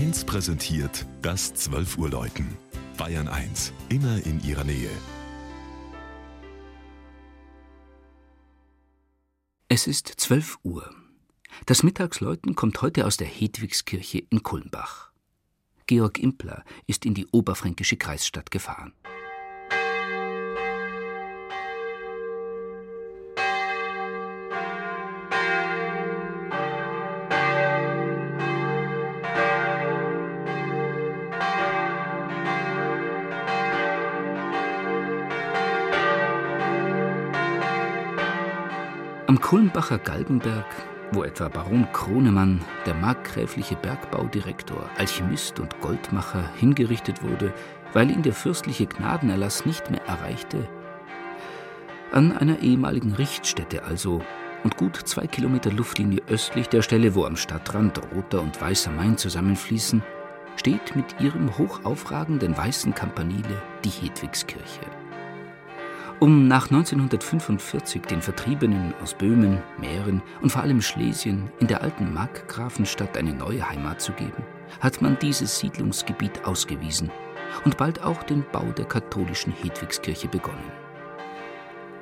1 präsentiert das 12 Uhr Läuten. Bayern 1, immer in ihrer Nähe. Es ist 12 Uhr. Das Mittagsläuten kommt heute aus der Hedwigskirche in Kulmbach. Georg Impler ist in die oberfränkische Kreisstadt gefahren. Am Kulmbacher Galgenberg, wo etwa Baron Kronemann, der markgräfliche Bergbaudirektor, Alchemist und Goldmacher, hingerichtet wurde, weil ihn der fürstliche Gnadenerlass nicht mehr erreichte, an einer ehemaligen Richtstätte also und gut zwei Kilometer Luftlinie östlich der Stelle, wo am Stadtrand Roter und Weißer Main zusammenfließen, steht mit ihrem hochaufragenden weißen Campanile die Hedwigskirche. Um nach 1945 den Vertriebenen aus Böhmen, Mähren und vor allem Schlesien in der alten Markgrafenstadt eine neue Heimat zu geben, hat man dieses Siedlungsgebiet ausgewiesen und bald auch den Bau der katholischen Hedwigskirche begonnen.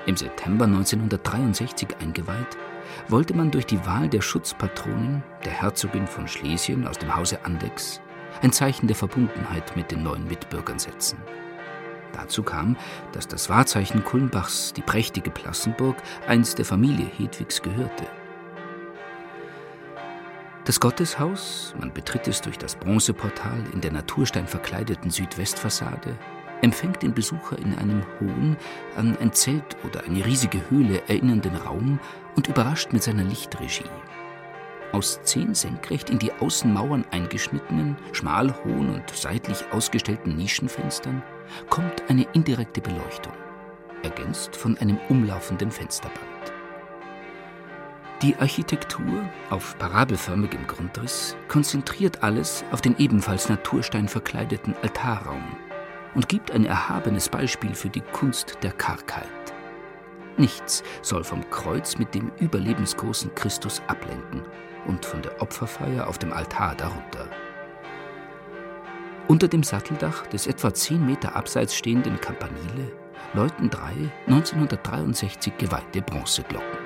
Im September 1963 eingeweiht, wollte man durch die Wahl der Schutzpatronin, der Herzogin von Schlesien aus dem Hause Andex, ein Zeichen der Verbundenheit mit den neuen Mitbürgern setzen. Dazu kam, dass das Wahrzeichen Kulmbachs, die prächtige Plassenburg, einst der Familie Hedwigs gehörte. Das Gotteshaus, man betritt es durch das Bronzeportal in der Naturstein verkleideten Südwestfassade, empfängt den Besucher in einem hohen, an ein Zelt oder eine riesige Höhle erinnernden Raum und überrascht mit seiner Lichtregie aus zehn senkrecht in die Außenmauern eingeschnittenen, schmal hohen und seitlich ausgestellten Nischenfenstern kommt eine indirekte Beleuchtung, ergänzt von einem umlaufenden Fensterband. Die Architektur auf parabelförmigem Grundriss konzentriert alles auf den ebenfalls Naturstein verkleideten Altarraum und gibt ein erhabenes Beispiel für die Kunst der Kargheit. Nichts soll vom Kreuz mit dem überlebensgroßen Christus ablenken und von der Opferfeier auf dem Altar darunter. Unter dem Satteldach des etwa zehn Meter abseits stehenden Campanile läuten drei 1963 geweihte Bronzeglocken.